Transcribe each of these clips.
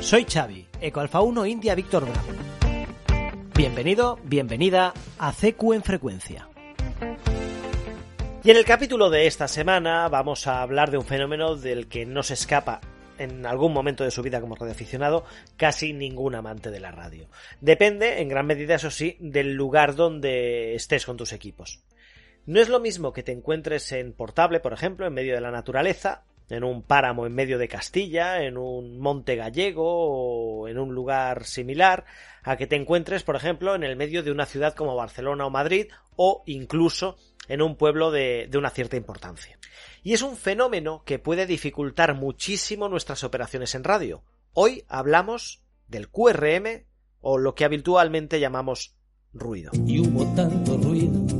soy Xavi, Ecoalfa 1 India Víctor Bravo. Bienvenido, bienvenida a CQ en frecuencia. Y en el capítulo de esta semana vamos a hablar de un fenómeno del que no se escapa en algún momento de su vida como radioaficionado casi ningún amante de la radio. Depende, en gran medida, eso sí, del lugar donde estés con tus equipos. No es lo mismo que te encuentres en Portable, por ejemplo, en medio de la naturaleza, en un páramo en medio de Castilla, en un monte gallego o en un lugar similar, a que te encuentres, por ejemplo, en el medio de una ciudad como Barcelona o Madrid o incluso en un pueblo de, de, una cierta importancia. Y es un fenómeno que puede dificultar muchísimo nuestras operaciones en radio. Hoy hablamos del QRM o lo que habitualmente llamamos ruido. Y hubo tanto ruido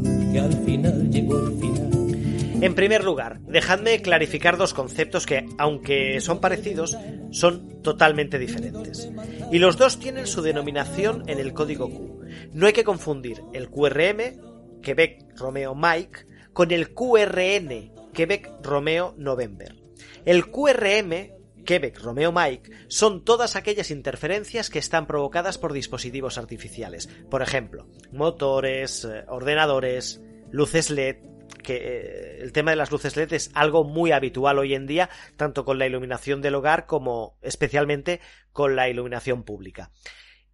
En primer lugar, dejadme clarificar dos conceptos que, aunque son parecidos, son totalmente diferentes. Y los dos tienen su denominación en el código Q. No hay que confundir el QRM, Quebec Romeo Mike, con el QRN, Quebec Romeo November. El QRM Quebec, Romeo Mike, son todas aquellas interferencias que están provocadas por dispositivos artificiales. Por ejemplo, motores, eh, ordenadores, luces LED, que eh, el tema de las luces LED es algo muy habitual hoy en día, tanto con la iluminación del hogar como especialmente con la iluminación pública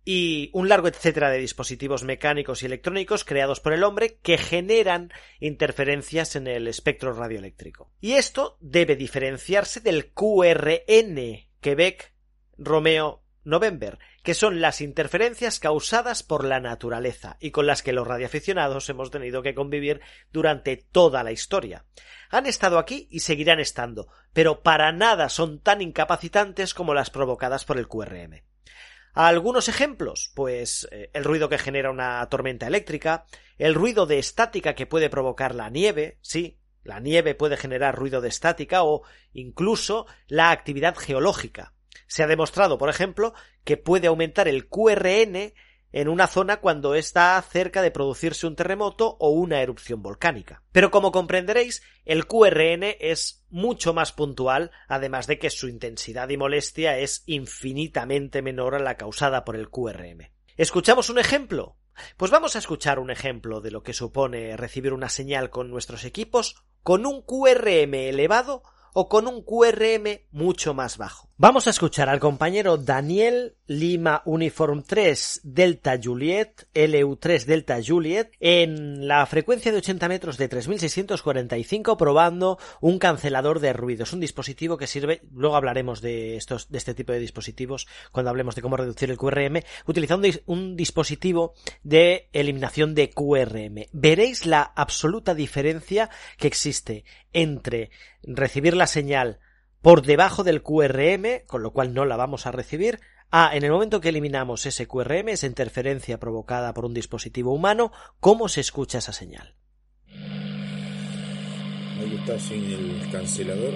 y un largo etcétera de dispositivos mecánicos y electrónicos creados por el hombre que generan interferencias en el espectro radioeléctrico. Y esto debe diferenciarse del QRN Quebec Romeo November, que son las interferencias causadas por la naturaleza y con las que los radioaficionados hemos tenido que convivir durante toda la historia. Han estado aquí y seguirán estando, pero para nada son tan incapacitantes como las provocadas por el QRM. Algunos ejemplos, pues eh, el ruido que genera una tormenta eléctrica, el ruido de estática que puede provocar la nieve, sí, la nieve puede generar ruido de estática o incluso la actividad geológica. Se ha demostrado, por ejemplo, que puede aumentar el QRN en una zona cuando está cerca de producirse un terremoto o una erupción volcánica. Pero como comprenderéis, el QRN es mucho más puntual, además de que su intensidad y molestia es infinitamente menor a la causada por el QRM. ¿Escuchamos un ejemplo? Pues vamos a escuchar un ejemplo de lo que supone recibir una señal con nuestros equipos con un QRM elevado o con un QRM mucho más bajo. Vamos a escuchar al compañero Daniel Lima Uniform 3 Delta Juliet, LU3 Delta Juliet, en la frecuencia de 80 metros de 3645 probando un cancelador de ruidos, un dispositivo que sirve, luego hablaremos de estos, de este tipo de dispositivos cuando hablemos de cómo reducir el QRM, utilizando un dispositivo de eliminación de QRM. Veréis la absoluta diferencia que existe entre recibir la señal por debajo del QRM, con lo cual no la vamos a recibir, a en el momento que eliminamos ese QRM, esa interferencia provocada por un dispositivo humano, ¿cómo se escucha esa señal? Ahí está sin el cancelador.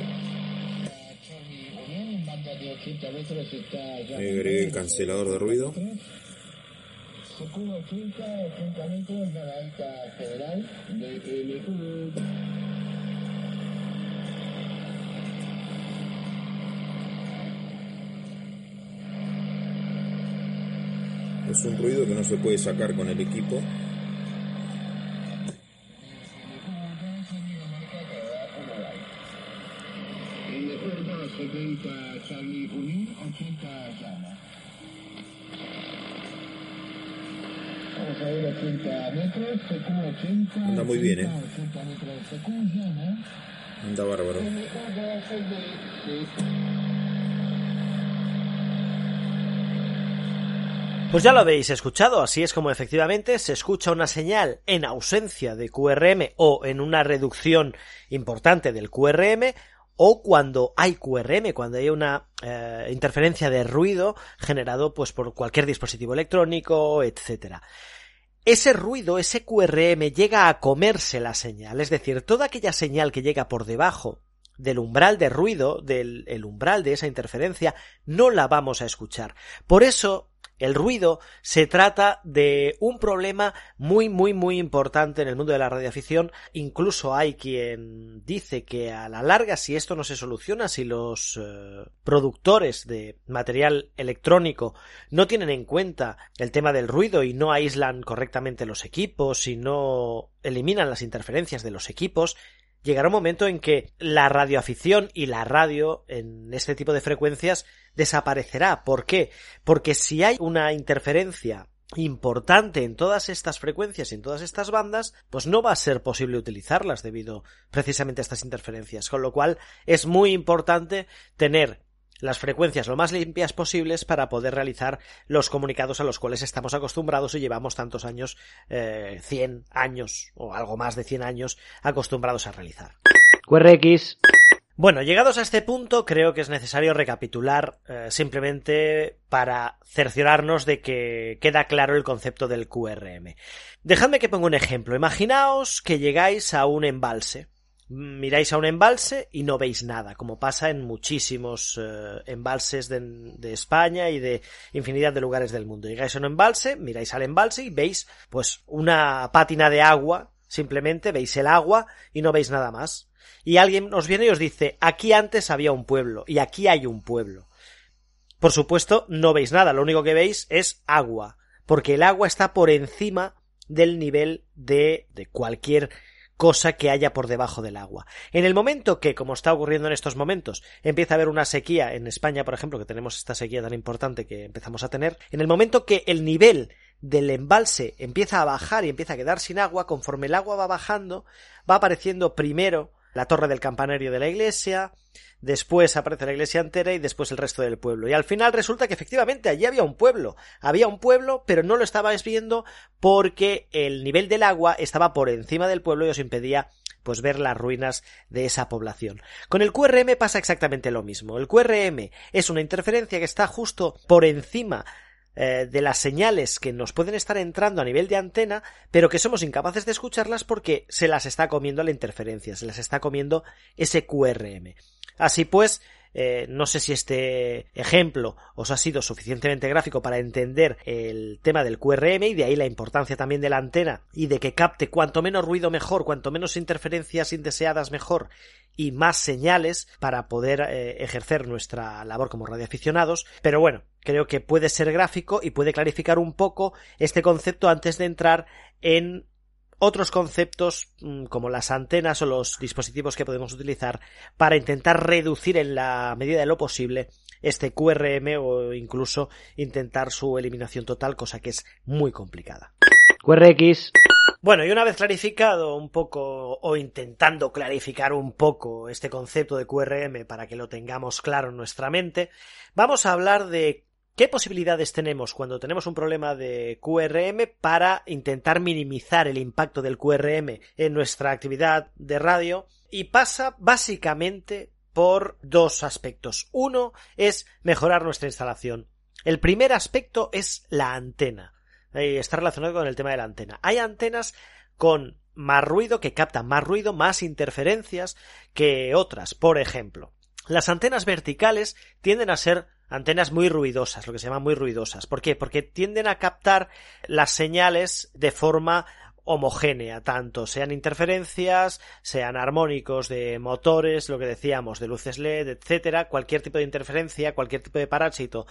agregué el cancelador de ruido. Es un ruido que no se puede sacar con el equipo. Anda muy bien, ¿eh? Anda bárbaro. Pues ya lo habéis escuchado, así es como efectivamente se escucha una señal en ausencia de QRM o en una reducción importante del QRM o cuando hay QRM, cuando hay una eh, interferencia de ruido generado pues por cualquier dispositivo electrónico, etcétera. Ese ruido, ese QRM llega a comerse la señal, es decir, toda aquella señal que llega por debajo del umbral de ruido, del el umbral de esa interferencia, no la vamos a escuchar. Por eso, el ruido se trata de un problema muy, muy, muy importante en el mundo de la radioafición. Incluso hay quien dice que a la larga, si esto no se soluciona, si los eh, productores de material electrónico no tienen en cuenta el tema del ruido y no aíslan correctamente los equipos y no eliminan las interferencias de los equipos, llegará un momento en que la radioafición y la radio en este tipo de frecuencias desaparecerá. ¿Por qué? Porque si hay una interferencia importante en todas estas frecuencias y en todas estas bandas, pues no va a ser posible utilizarlas debido precisamente a estas interferencias. Con lo cual es muy importante tener las frecuencias lo más limpias posibles para poder realizar los comunicados a los cuales estamos acostumbrados y llevamos tantos años, eh, 100 años o algo más de 100 años acostumbrados a realizar. QRX. Bueno, llegados a este punto, creo que es necesario recapitular eh, simplemente para cerciorarnos de que queda claro el concepto del QRM. Dejadme que ponga un ejemplo. Imaginaos que llegáis a un embalse miráis a un embalse y no veis nada, como pasa en muchísimos eh, embalses de, de, España y de infinidad de lugares del mundo. Llegáis a un embalse, miráis al embalse y veis pues una pátina de agua, simplemente veis el agua y no veis nada más. Y alguien os viene y os dice, aquí antes había un pueblo y aquí hay un pueblo. Por supuesto, no veis nada, lo único que veis es agua, porque el agua está por encima del nivel de, de cualquier cosa que haya por debajo del agua. En el momento que, como está ocurriendo en estos momentos, empieza a haber una sequía en España, por ejemplo, que tenemos esta sequía tan importante que empezamos a tener, en el momento que el nivel del embalse empieza a bajar y empieza a quedar sin agua, conforme el agua va bajando, va apareciendo primero la torre del campanario de la iglesia, después aparece la iglesia entera y después el resto del pueblo. Y al final resulta que efectivamente allí había un pueblo. Había un pueblo, pero no lo estabais viendo porque el nivel del agua estaba por encima del pueblo y os impedía pues ver las ruinas de esa población. Con el QRM pasa exactamente lo mismo. El QRM es una interferencia que está justo por encima eh, de las señales que nos pueden estar entrando a nivel de antena, pero que somos incapaces de escucharlas porque se las está comiendo la interferencia, se las está comiendo ese QRM. Así pues, eh, no sé si este ejemplo os ha sido suficientemente gráfico para entender el tema del QRM y de ahí la importancia también de la antena y de que capte cuanto menos ruido mejor, cuanto menos interferencias indeseadas mejor y más señales para poder eh, ejercer nuestra labor como radioaficionados. Pero bueno, creo que puede ser gráfico y puede clarificar un poco este concepto antes de entrar en otros conceptos mm, como las antenas o los dispositivos que podemos utilizar para intentar reducir en la medida de lo posible este QRM o incluso intentar su eliminación total, cosa que es muy complicada. QRX. Bueno, y una vez clarificado un poco o intentando clarificar un poco este concepto de QRM para que lo tengamos claro en nuestra mente, vamos a hablar de ¿Qué posibilidades tenemos cuando tenemos un problema de QRM para intentar minimizar el impacto del QRM en nuestra actividad de radio? Y pasa básicamente por dos aspectos. Uno es mejorar nuestra instalación. El primer aspecto es la antena. está relacionado con el tema de la antena. Hay antenas con más ruido, que captan más ruido, más interferencias que otras. Por ejemplo, las antenas verticales tienden a ser antenas muy ruidosas, lo que se llama muy ruidosas. ¿Por qué? Porque tienden a captar las señales de forma homogénea, tanto sean interferencias, sean armónicos de motores, lo que decíamos, de luces LED, etcétera, cualquier tipo de interferencia, cualquier tipo de parásito,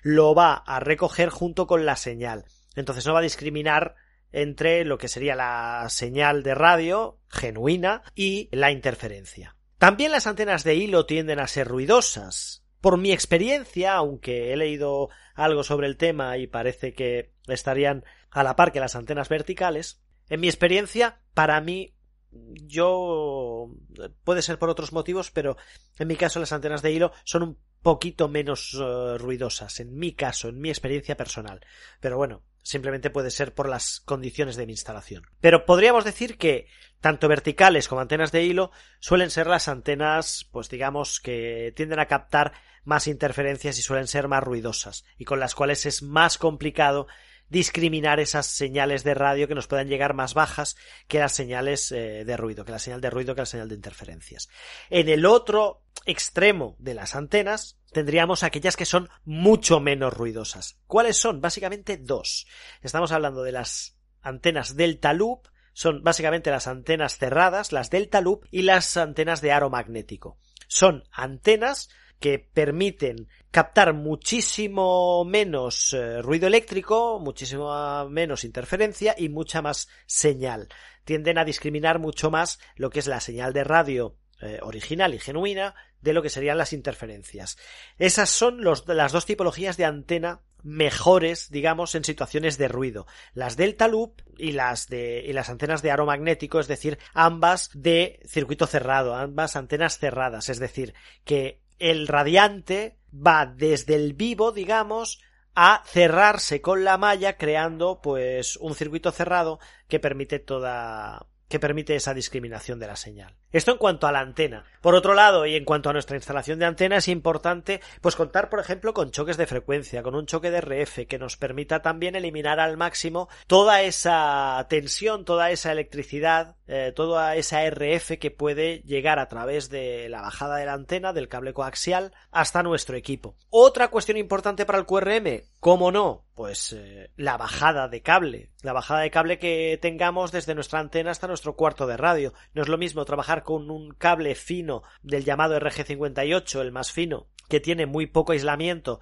lo va a recoger junto con la señal. Entonces no va a discriminar entre lo que sería la señal de radio genuina y la interferencia. También las antenas de hilo tienden a ser ruidosas, por mi experiencia, aunque he leído algo sobre el tema y parece que estarían a la par que las antenas verticales, en mi experiencia, para mí, yo puede ser por otros motivos, pero en mi caso las antenas de hilo son un poquito menos eh, ruidosas, en mi caso, en mi experiencia personal. Pero bueno, simplemente puede ser por las condiciones de mi instalación. Pero podríamos decir que tanto verticales como antenas de hilo suelen ser las antenas, pues digamos, que tienden a captar más interferencias y suelen ser más ruidosas, y con las cuales es más complicado discriminar esas señales de radio que nos puedan llegar más bajas que las señales eh, de ruido, que la señal de ruido, que la señal de interferencias. En el otro extremo de las antenas tendríamos aquellas que son mucho menos ruidosas. ¿Cuáles son? Básicamente dos. Estamos hablando de las antenas delta loop, son básicamente las antenas cerradas, las delta loop y las antenas de aro magnético. Son antenas que permiten captar muchísimo menos eh, ruido eléctrico, muchísimo menos interferencia y mucha más señal. Tienden a discriminar mucho más lo que es la señal de radio eh, original y genuina de lo que serían las interferencias. Esas son las dos tipologías de antena mejores, digamos, en situaciones de ruido. Las delta loop y las de y las antenas de aro magnético, es decir, ambas de circuito cerrado, ambas antenas cerradas, es decir, que el radiante va desde el vivo, digamos, a cerrarse con la malla creando pues un circuito cerrado que permite toda que permite esa discriminación de la señal. Esto en cuanto a la antena. Por otro lado, y en cuanto a nuestra instalación de antena, es importante pues contar, por ejemplo, con choques de frecuencia, con un choque de RF que nos permita también eliminar al máximo toda esa tensión, toda esa electricidad, eh, toda esa RF que puede llegar a través de la bajada de la antena, del cable coaxial, hasta nuestro equipo. Otra cuestión importante para el QRM, ¿cómo no? Pues eh, la bajada de cable, la bajada de cable que tengamos desde nuestra antena hasta nuestro cuarto de radio. No es lo mismo trabajar con un cable fino del llamado RG58, el más fino, que tiene muy poco aislamiento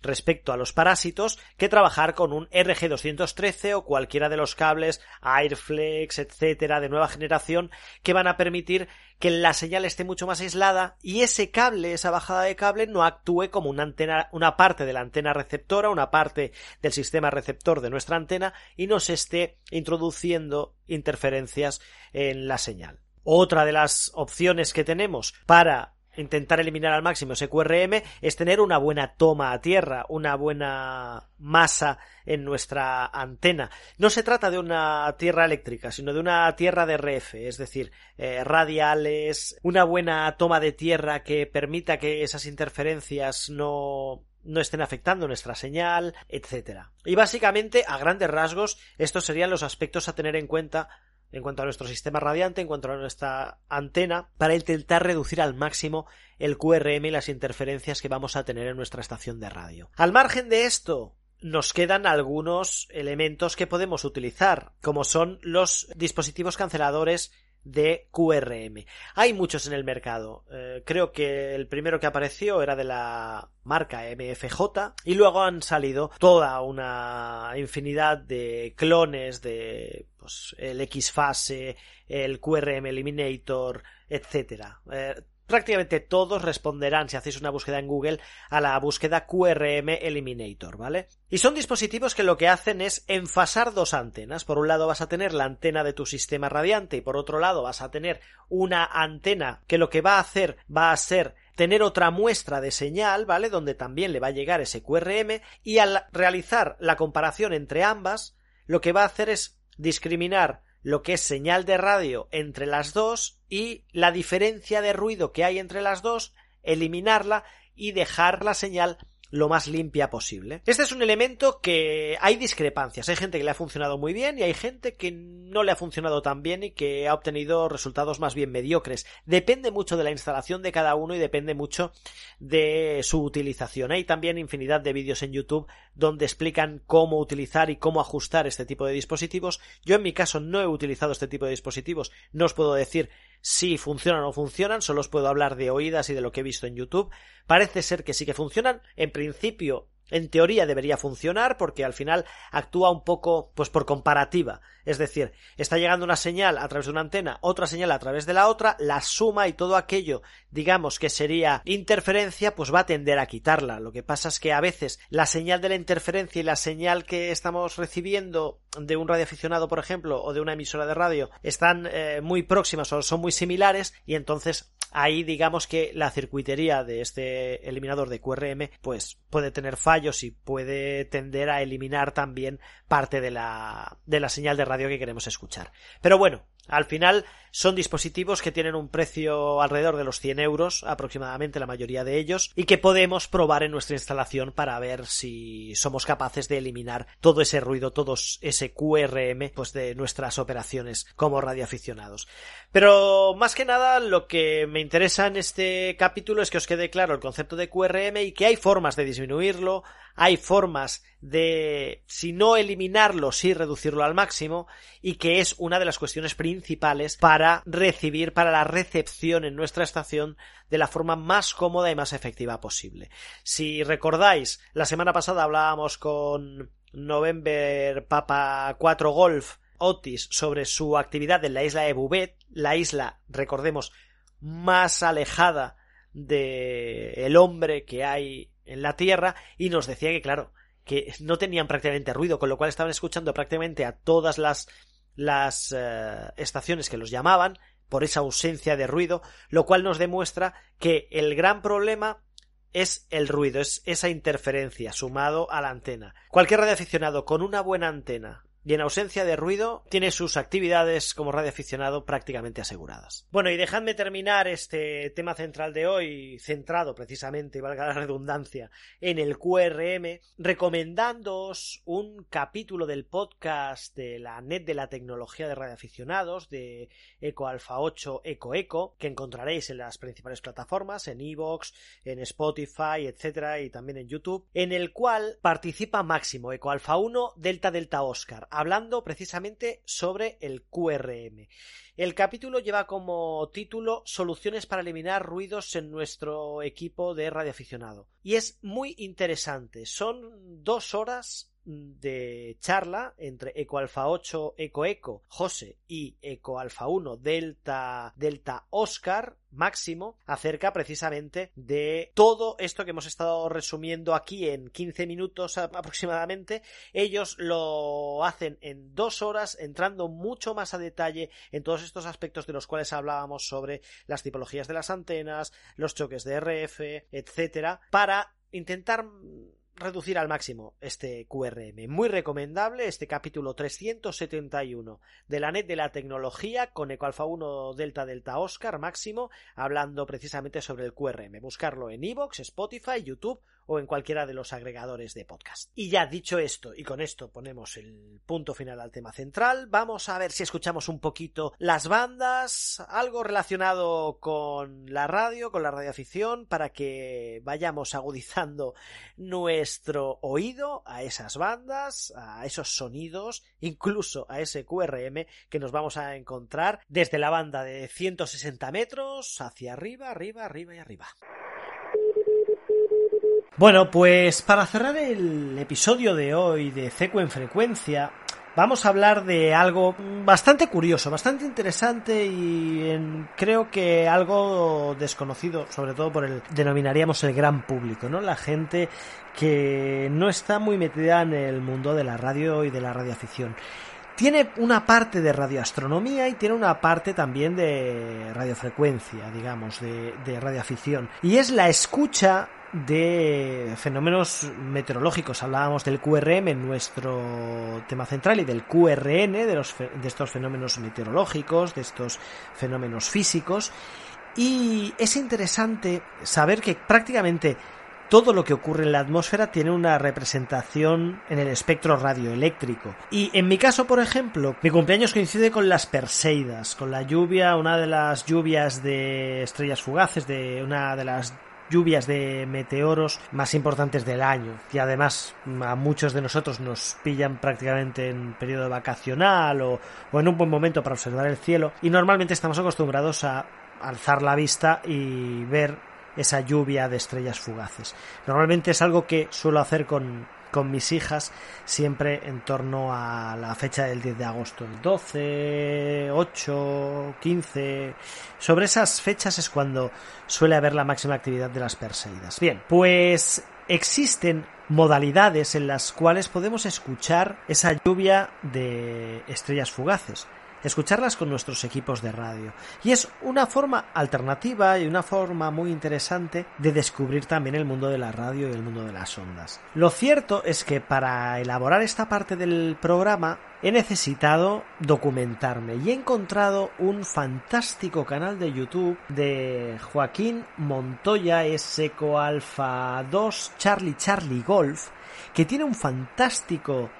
respecto a los parásitos que trabajar con un RG213 o cualquiera de los cables Airflex, etcétera, de nueva generación que van a permitir que la señal esté mucho más aislada y ese cable, esa bajada de cable no actúe como una una parte de la antena receptora, una parte del sistema receptor de nuestra antena y no se esté introduciendo interferencias en la señal. Otra de las opciones que tenemos para intentar eliminar al máximo ese QRM es tener una buena toma a tierra, una buena masa en nuestra antena. No se trata de una tierra eléctrica, sino de una tierra de RF, es decir, eh, radiales, una buena toma de tierra que permita que esas interferencias no no estén afectando nuestra señal, etcétera. Y básicamente, a grandes rasgos, estos serían los aspectos a tener en cuenta en cuanto a nuestro sistema radiante, en cuanto a nuestra antena, para intentar reducir al máximo el QRM y las interferencias que vamos a tener en nuestra estación de radio. Al margen de esto, nos quedan algunos elementos que podemos utilizar, como son los dispositivos canceladores de QRM. Hay muchos en el mercado. Eh, creo que el primero que apareció era de la marca MFJ y luego han salido toda una infinidad de clones de pues, el X-Fase, el QRM Eliminator, etcétera. Eh, prácticamente todos responderán si hacéis una búsqueda en Google a la búsqueda QRM Eliminator, ¿vale? Y son dispositivos que lo que hacen es enfasar dos antenas. Por un lado vas a tener la antena de tu sistema radiante y por otro lado vas a tener una antena que lo que va a hacer va a ser tener otra muestra de señal, ¿vale? Donde también le va a llegar ese QRM y al realizar la comparación entre ambas, lo que va a hacer es discriminar lo que es señal de radio entre las dos y la diferencia de ruido que hay entre las dos, eliminarla y dejar la señal lo más limpia posible. Este es un elemento que hay discrepancias. Hay gente que le ha funcionado muy bien y hay gente que no le ha funcionado tan bien y que ha obtenido resultados más bien mediocres. Depende mucho de la instalación de cada uno y depende mucho de su utilización. Hay también infinidad de vídeos en YouTube donde explican cómo utilizar y cómo ajustar este tipo de dispositivos. Yo en mi caso no he utilizado este tipo de dispositivos. No os puedo decir si funcionan o no funcionan, solo os puedo hablar de oídas y de lo que he visto en YouTube. Parece ser que sí que funcionan. En principio, en teoría debería funcionar porque al final actúa un poco pues por comparativa. Es decir, está llegando una señal a través de una antena, otra señal a través de la otra, la suma y todo aquello, digamos que sería interferencia, pues va a tender a quitarla. Lo que pasa es que a veces la señal de la interferencia y la señal que estamos recibiendo de un radioaficionado, por ejemplo, o de una emisora de radio, están eh, muy próximas o son muy similares y entonces ahí digamos que la circuitería de este eliminador de QRM pues puede tener fallos y puede tender a eliminar también parte de la, de la señal de radio que queremos escuchar. Pero bueno, al final son dispositivos que tienen un precio alrededor de los 100 euros aproximadamente la mayoría de ellos y que podemos probar en nuestra instalación para ver si somos capaces de eliminar todo ese ruido, todo ese QRM pues de nuestras operaciones como radioaficionados. Pero más que nada lo que me interesa en este capítulo es que os quede claro el concepto de QRM y que hay formas de disminuirlo, hay formas de, si no eliminarlo, sí reducirlo al máximo, y que es una de las cuestiones principales para recibir, para la recepción en nuestra estación de la forma más cómoda y más efectiva posible. Si recordáis, la semana pasada hablábamos con November Papa 4 Golf Otis sobre su actividad en la isla de Bouvet, la isla, recordemos, más alejada de el hombre que hay en la Tierra y nos decía que, claro, que no tenían prácticamente ruido, con lo cual estaban escuchando prácticamente a todas las, las eh, estaciones que los llamaban por esa ausencia de ruido, lo cual nos demuestra que el gran problema es el ruido, es esa interferencia sumado a la antena. Cualquier radioaficionado con una buena antena y en ausencia de ruido tiene sus actividades como radioaficionado prácticamente aseguradas. Bueno, y dejadme terminar este tema central de hoy, centrado precisamente, valga la redundancia, en el QRM, recomendándoos un capítulo del podcast de la net de la tecnología de radioaficionados de Eco Alpha 8 Eco Eco, que encontraréis en las principales plataformas, en Evox, en Spotify, etcétera, y también en YouTube, en el cual participa Máximo, Eco Alpha 1, Delta Delta Oscar hablando precisamente sobre el QRM. El capítulo lleva como título Soluciones para eliminar ruidos en nuestro equipo de radioaficionado. Y es muy interesante. Son dos horas de charla entre Eco Alfa 8 Eco Eco José y Eco Alfa 1 Delta Delta Oscar máximo acerca precisamente de todo esto que hemos estado resumiendo aquí en 15 minutos aproximadamente. Ellos lo hacen en dos horas entrando mucho más a detalle en todos estos aspectos de los cuales hablábamos sobre las tipologías de las antenas los choques de RF etcétera para intentar reducir al máximo este QRM. Muy recomendable este capítulo 371 de la net de la tecnología con Ecoalfa 1 Delta Delta Oscar máximo hablando precisamente sobre el QRM. Buscarlo en iVoox, Spotify, YouTube o en cualquiera de los agregadores de podcast. Y ya dicho esto, y con esto ponemos el punto final al tema central, vamos a ver si escuchamos un poquito las bandas, algo relacionado con la radio, con la radioafición, para que vayamos agudizando nuestro oído a esas bandas, a esos sonidos, incluso a ese QRM que nos vamos a encontrar desde la banda de 160 metros hacia arriba, arriba, arriba y arriba. Bueno, pues para cerrar el episodio de hoy de Ceco en frecuencia, vamos a hablar de algo bastante curioso, bastante interesante y creo que algo desconocido, sobre todo por el denominaríamos el gran público, ¿no? La gente que no está muy metida en el mundo de la radio y de la radioafición. Tiene una parte de radioastronomía y tiene una parte también de radiofrecuencia, digamos, de, de radioafición. Y es la escucha de fenómenos meteorológicos. Hablábamos del QRM en nuestro tema central y del QRN, de, los, de estos fenómenos meteorológicos, de estos fenómenos físicos. Y es interesante saber que prácticamente todo lo que ocurre en la atmósfera tiene una representación en el espectro radioeléctrico. Y en mi caso, por ejemplo, mi cumpleaños coincide con las Perseidas, con la lluvia, una de las lluvias de estrellas fugaces, de una de las lluvias de meteoros más importantes del año. Y además a muchos de nosotros nos pillan prácticamente en periodo vacacional o, o en un buen momento para observar el cielo. Y normalmente estamos acostumbrados a alzar la vista y ver esa lluvia de estrellas fugaces. Normalmente es algo que suelo hacer con con mis hijas siempre en torno a la fecha del 10 de agosto, el 12, 8, 15. Sobre esas fechas es cuando suele haber la máxima actividad de las Perseidas. Bien, pues existen modalidades en las cuales podemos escuchar esa lluvia de estrellas fugaces. Escucharlas con nuestros equipos de radio. Y es una forma alternativa y una forma muy interesante de descubrir también el mundo de la radio y el mundo de las ondas. Lo cierto es que para elaborar esta parte del programa he necesitado documentarme y he encontrado un fantástico canal de YouTube de Joaquín Montoya Seco Alfa 2 Charlie Charlie Golf que tiene un fantástico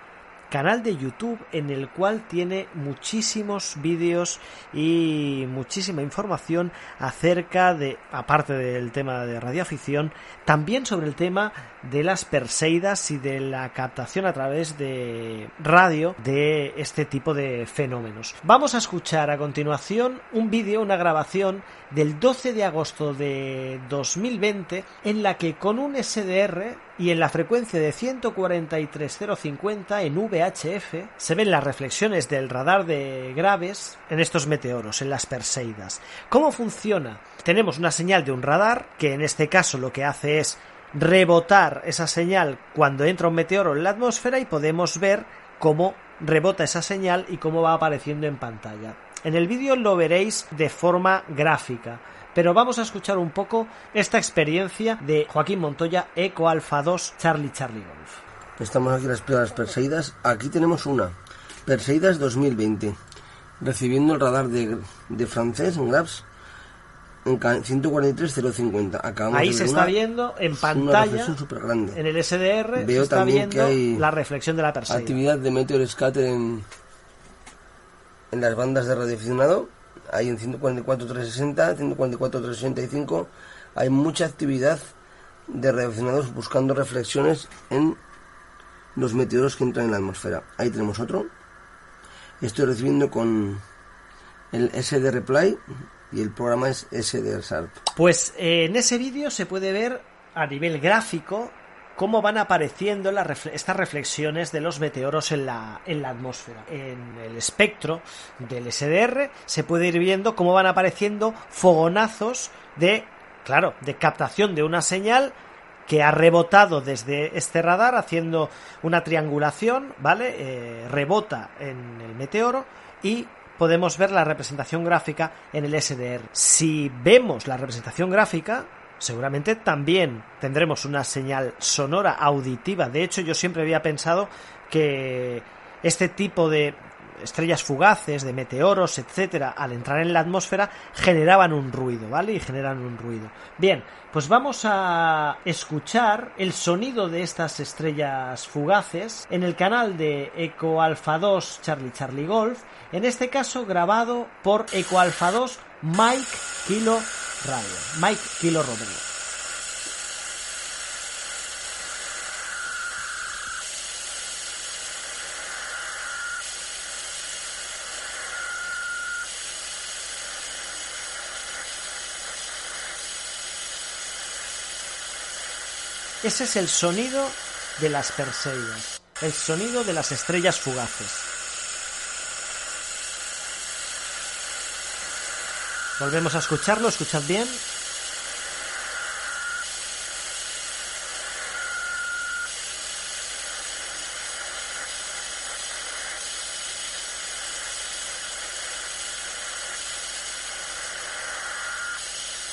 canal de YouTube en el cual tiene muchísimos vídeos y muchísima información acerca de, aparte del tema de radioafición, también sobre el tema de las Perseidas y de la captación a través de radio de este tipo de fenómenos. Vamos a escuchar a continuación un vídeo, una grabación del 12 de agosto de 2020 en la que con un SDR y en la frecuencia de 143.050 en VHF se ven las reflexiones del radar de graves en estos meteoros, en las Perseidas. ¿Cómo funciona? Tenemos una señal de un radar que en este caso lo que hace es rebotar esa señal cuando entra un meteoro en la atmósfera y podemos ver cómo rebota esa señal y cómo va apareciendo en pantalla. En el vídeo lo veréis de forma gráfica, pero vamos a escuchar un poco esta experiencia de Joaquín Montoya, Eco Alfa 2, Charlie Charlie Golf. Estamos aquí en las pruebas Perseidas. Aquí tenemos una, Perseidas 2020, recibiendo el radar de, de francés en Grabs en 143.050. Acabamos Ahí de se está viendo en pantalla, en el SDR, se Veo está también que viendo hay la reflexión de la Perseida. Actividad de meteor scatter en, en las bandas de radioaficionado. Hay en 144.360, 144.365. Hay mucha actividad de radioaficionados buscando reflexiones en los meteoros que entran en la atmósfera. Ahí tenemos otro. Estoy recibiendo con el SD Reply y el programa es SD SARP. Pues eh, en ese vídeo se puede ver a nivel gráfico cómo van apareciendo estas reflexiones de los meteoros en la, en la atmósfera. En el espectro del SDR se puede ir viendo cómo van apareciendo fogonazos de, claro, de captación de una señal que ha rebotado desde este radar haciendo una triangulación, ¿vale? Eh, rebota en el meteoro y podemos ver la representación gráfica en el SDR. Si vemos la representación gráfica, seguramente también tendremos una señal sonora auditiva. De hecho, yo siempre había pensado que este tipo de estrellas fugaces, de meteoros, etcétera, al entrar en la atmósfera generaban un ruido, ¿vale? Y generan un ruido. Bien, pues vamos a escuchar el sonido de estas estrellas fugaces en el canal de Eco Alpha 2 Charlie Charlie Golf, en este caso grabado por Eco Alpha 2 Mike Kilo Radio, Mike Kilo Romero. Ese es el sonido de las Perseidas, el sonido de las estrellas fugaces. Volvemos a escucharlo, escuchad bien.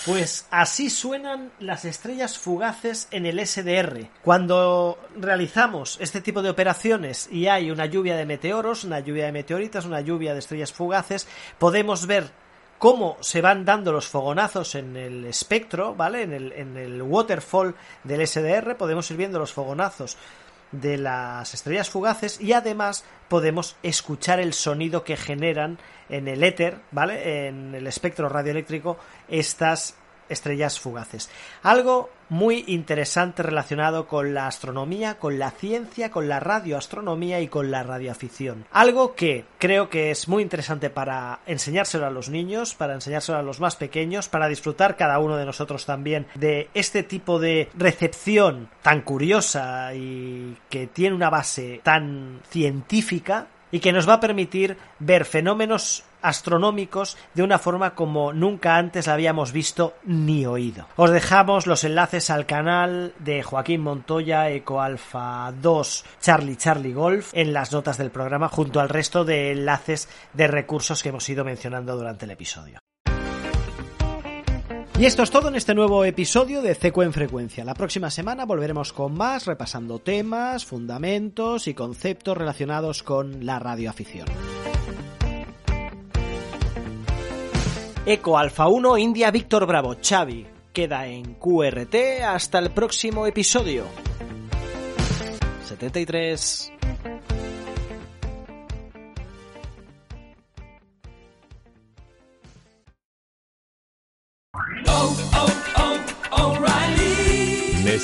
Pues así suenan las estrellas fugaces en el SDR. Cuando realizamos este tipo de operaciones y hay una lluvia de meteoros, una lluvia de meteoritas, una lluvia de estrellas fugaces, podemos ver cómo se van dando los fogonazos en el espectro, ¿vale? En el, en el waterfall del SDR podemos ir viendo los fogonazos de las estrellas fugaces y además podemos escuchar el sonido que generan en el éter, ¿vale? En el espectro radioeléctrico estas estrellas fugaces. Algo muy interesante relacionado con la astronomía, con la ciencia, con la radioastronomía y con la radioafición. Algo que creo que es muy interesante para enseñárselo a los niños, para enseñárselo a los más pequeños, para disfrutar cada uno de nosotros también de este tipo de recepción tan curiosa y que tiene una base tan científica y que nos va a permitir ver fenómenos astronómicos de una forma como nunca antes la habíamos visto ni oído. Os dejamos los enlaces al canal de Joaquín Montoya, Eco Alpha 2, Charlie Charlie Golf, en las notas del programa, junto al resto de enlaces de recursos que hemos ido mencionando durante el episodio. Y esto es todo en este nuevo episodio de CECO en Frecuencia. La próxima semana volveremos con más, repasando temas, fundamentos y conceptos relacionados con la radioafición. Eco Alfa 1 India Víctor Bravo. Xavi queda en QRT hasta el próximo episodio. 73